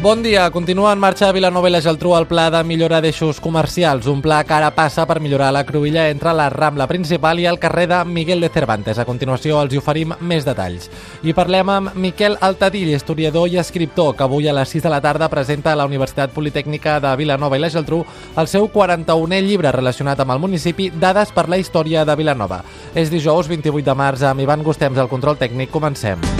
Bon dia. Continua en marxa a Vilanova i la Geltrú el pla de millora d'eixos comercials, un pla que ara passa per millorar la cruïlla entre la Rambla principal i el carrer de Miguel de Cervantes. A continuació els hi oferim més detalls. I parlem amb Miquel Altadill, historiador i escriptor, que avui a les 6 de la tarda presenta a la Universitat Politècnica de Vilanova i la Geltrú el seu 41è llibre relacionat amb el municipi Dades per la història de Vilanova. És dijous 28 de març amb Ivan Gustems al control tècnic. Comencem.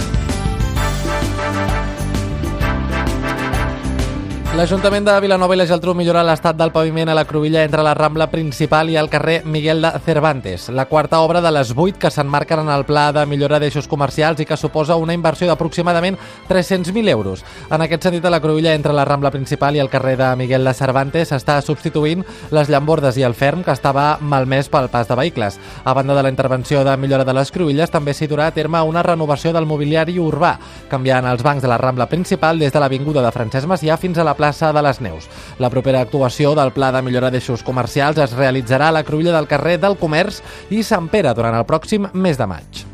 L'Ajuntament de Vilanova i la Geltrú millora l'estat del paviment a la cruïlla entre la Rambla principal i el carrer Miguel de Cervantes, la quarta obra de les vuit que s'enmarquen en el pla de millora d'eixos comercials i que suposa una inversió d'aproximadament 300.000 euros. En aquest sentit, a la cruïlla entre la Rambla principal i el carrer de Miguel de Cervantes s'està substituint les llambordes i el ferm que estava malmès pel pas de vehicles. A banda de la intervenció de millora de les cruïlles, també s'hi durà a terme una renovació del mobiliari urbà, canviant els bancs de la Rambla principal des de l'Avinguda de Francesc Macià fins a la plaça plaça de les Neus. La propera actuació del Pla de millora d'eixos comercials es realitzarà a la cruïlla del carrer del Comerç i Sant Pere durant el pròxim mes de maig.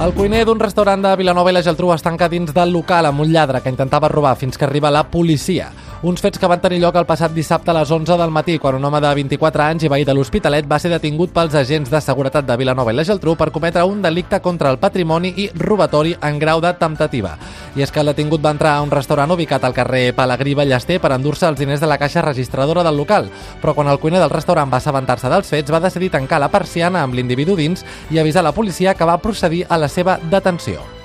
El cuiner d'un restaurant de Vilanova i la Geltrú es tanca dins del local amb un lladre que intentava robar fins que arriba la policia. Uns fets que van tenir lloc el passat dissabte a les 11 del matí, quan un home de 24 anys i veí de l'Hospitalet va ser detingut pels agents de seguretat de Vilanova i la Geltrú per cometre un delicte contra el patrimoni i robatori en grau de temptativa. I és que el detingut va entrar a un restaurant ubicat al carrer Pelagrí Ballester per endur-se els diners de la caixa registradora del local, però quan el cuiner del restaurant va assabentar-se dels fets va decidir tancar la persiana amb l'individu dins i avisar la policia que va procedir a la seva detenció.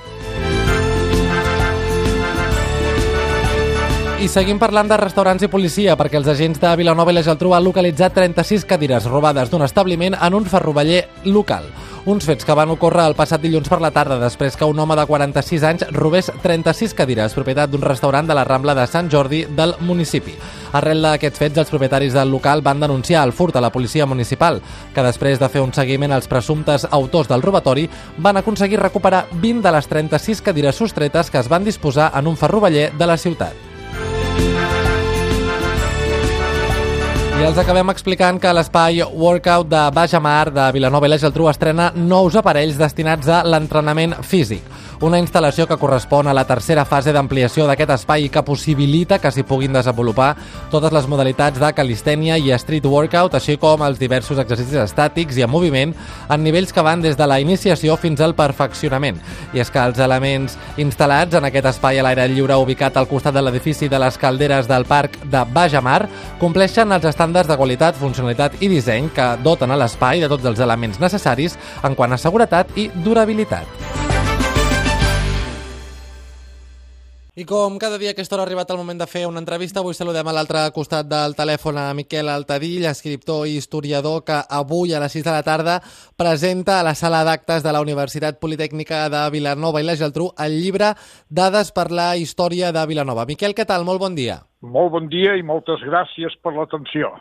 I seguim parlant de restaurants i policia perquè els agents de Vilanova i la Geltrú han localitzat 36 cadires robades d'un establiment en un ferroveller local. Uns fets que van ocórrer el passat dilluns per la tarda després que un home de 46 anys robés 36 cadires, propietat d'un restaurant de la Rambla de Sant Jordi del municipi. Arrel d'aquests fets, els propietaris del local van denunciar el furt a la policia municipal, que després de fer un seguiment als presumptes autors del robatori, van aconseguir recuperar 20 de les 36 cadires sostretes que es van disposar en un ferroveller de la ciutat. I els acabem explicant que l'espai Workout de Baix Mar de Vilanova i la Geltrú estrena nous aparells destinats a l'entrenament físic. Una instal·lació que correspon a la tercera fase d'ampliació d'aquest espai i que possibilita que s'hi puguin desenvolupar totes les modalitats de calistènia i street workout, així com els diversos exercicis estàtics i en moviment en nivells que van des de la iniciació fins al perfeccionament. I és que els elements instal·lats en aquest espai a l'aire lliure ubicat al costat de l'edifici de les calderes del parc de Baix Mar compleixen els estàndards de qualitat, funcionalitat i disseny que doten a l'espai de tots els elements necessaris en quant a seguretat i durabilitat. I com cada dia a aquesta hora ha arribat el moment de fer una entrevista, avui saludem a l'altre costat del telèfon a Miquel Altadill, escriptor i historiador que avui a les 6 de la tarda presenta a la sala d'actes de la Universitat Politècnica de Vilanova i la Geltrú el llibre Dades per la història de Vilanova. Miquel, què tal? Molt bon dia. Molt bon dia i moltes gràcies per l'atenció.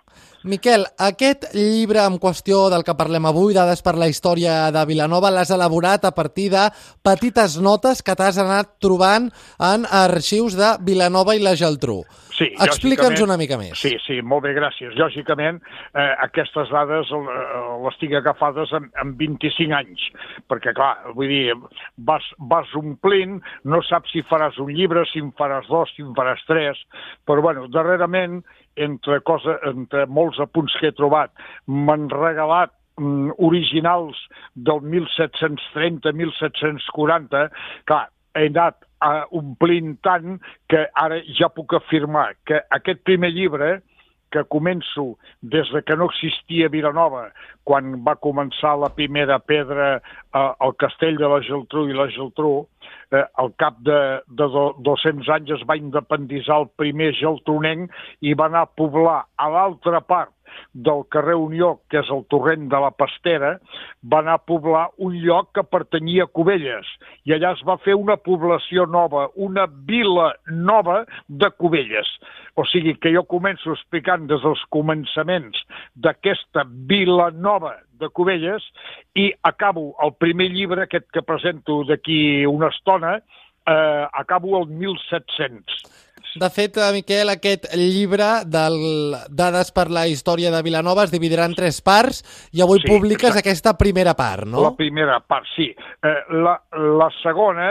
Miquel, aquest llibre en qüestió del que parlem avui, Dades per la història de Vilanova, l'has elaborat a partir de petites notes que t'has anat trobant en arxius de Vilanova i la Geltrú. Sí, Explica'ns una mica més. Sí, sí, molt bé, gràcies. Lògicament, eh, aquestes dades eh, les tinc agafades en, en 25 anys, perquè, clar, vull dir, vas, vas omplint, no saps si faràs un llibre, si en faràs dos, si en faràs tres, però, bueno, darrerament, entre, cosa, entre molts apunts que he trobat, m'han regalat mm, originals del 1730-1740, clar, he anat uh, omplint tant que ara ja puc afirmar que aquest primer llibre, que començo des de que no existia Vilanova, quan va començar la primera pedra eh, al castell de la Geltrú i la Geltrú, eh, al cap de, de do, 200 anys es va independitzar el primer geltronenc i va anar a poblar a l'altra part del carrer Unió, que és el torrent de la Pastera, va anar a poblar un lloc que pertanyia a Cubelles, i allà es va fer una població nova, una vila nova de Cubelles. O sigui que jo començo explicant des dels començaments d'aquesta vila nova de Cubelles i acabo el primer llibre, aquest que presento d'aquí una estona, eh, acabo el 1700. De fet, eh, Miquel, aquest llibre del Dades per la història de Vilanova es dividirà en tres parts i avui Sí, publiques exacte. aquesta primera part, no? La primera part, sí. Eh, la, la segona,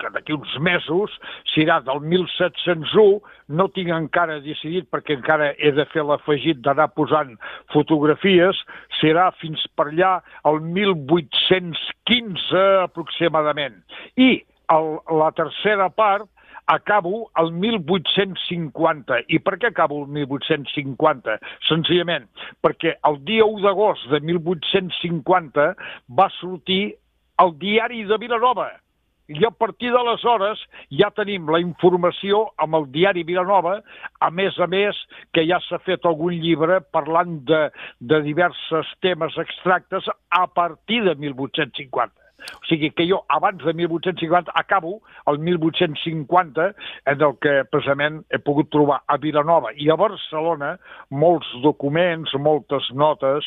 que d'aquí uns mesos, serà del 1701, no tinc encara decidit perquè encara he de fer l'afegit d'anar posant fotografies, serà fins per allà el 1815 aproximadament. I el, la tercera part acabo el 1850. I per què acabo el 1850? Senzillament perquè el dia 1 d'agost de 1850 va sortir el diari de Vilanova. I a partir d'aleshores ja tenim la informació amb el diari Vilanova, a més a més que ja s'ha fet algun llibre parlant de, de diversos temes extractes a partir de 1850. O sigui que jo, abans de 1850, acabo el 1850, en el que precisament he pogut trobar a Vilanova i a Barcelona molts documents, moltes notes,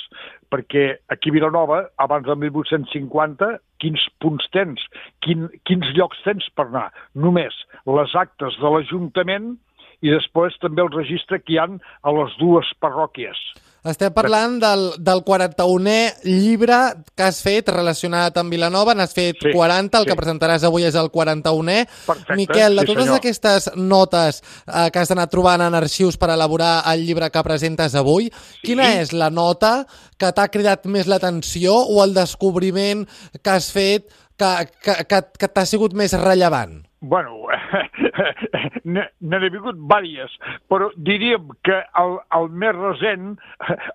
perquè aquí a Vilanova, abans del 1850, quins punts tens, quin, quins llocs tens per anar? Només les actes de l'Ajuntament i després també el registre que hi han a les dues parròquies. Estem parlant del, del 41è llibre que has fet relacionat amb Vilanova. N'has fet Sí, 40, el sí. que presentaràs avui és el 41è. Perfecte, Miquel, de sí, totes senyor. aquestes notes eh, que has anat trobant en arxius per elaborar el llibre que presentes avui, quina és la nota que t'ha cridat més l'atenció o el descobriment que has fet que, que, que, que t'ha sigut més rellevant? Bueno, n'he vingut vàries, però diríem que el, el més recent,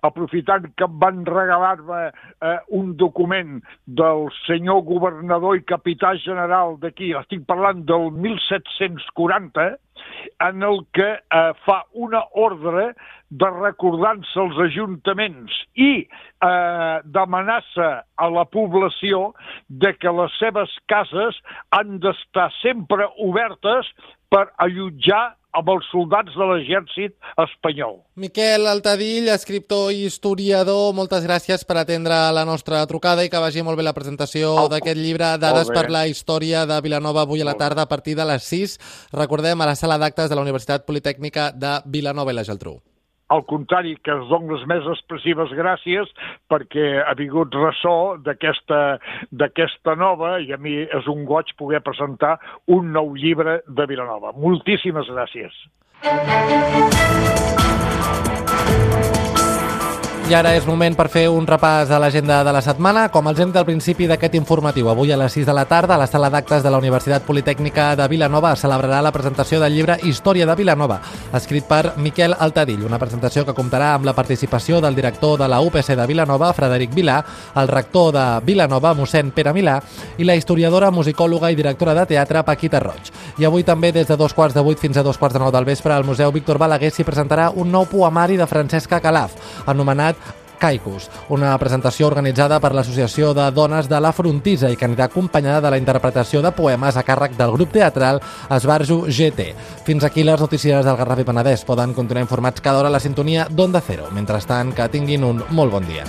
aprofitant que em van regalar-me eh, un document del senyor governador i capità general d'aquí, estic parlant del 1740, en el que eh, fa una ordre de recordar-se als ajuntaments i eh, d'amenaça a la població de que les seves cases han d'estar sempre obertes per allotjar amb els soldats de l'exèrcit espanyol. Miquel Altadill, escriptor i historiador, moltes gràcies per atendre la nostra trucada i que vagi molt bé la presentació Au. d'aquest llibre Dades per la història de Vilanova avui a la tarda a partir de les 6. Recordem, a la sala d'actes de la Universitat Politècnica de Vilanova i la Geltrú. Al contrari, que es donen les més expressives gràcies perquè ha vingut ressò d'aquesta nova i a mi és un goig poder presentar un nou llibre de Vilanova. Moltíssimes gràcies. I ara és moment per fer un repàs a l'agenda de la setmana. Com els hem al principi d'aquest informatiu, avui a les 6 de la tarda, a la sala d'actes de la Universitat Politècnica de Vilanova es celebrarà la presentació del llibre Història de Vilanova, escrit per Miquel Altadill, una presentació que comptarà amb la participació del director de la UPC de Vilanova, Frederic Vilà, el rector de Vilanova, mossèn Pere Milà, i la historiadora, musicòloga i directora de teatre, Paquita Roig. I avui també, des de dos quarts de vuit fins a dos quarts de nou del vespre, al Museu Víctor Balaguer s'hi presentarà un nou poemari de Francesca Calaf, anomenat Caicus, una presentació organitzada per l'Associació de Dones de la Frontisa i que anirà acompanyada de la interpretació de poemes a càrrec del grup teatral Esbarjo GT. Fins aquí les notícies del Garraf i Penedès. Poden continuar informats cada hora a la sintonia d'Onda Cero. Mentrestant, que tinguin un molt bon dia.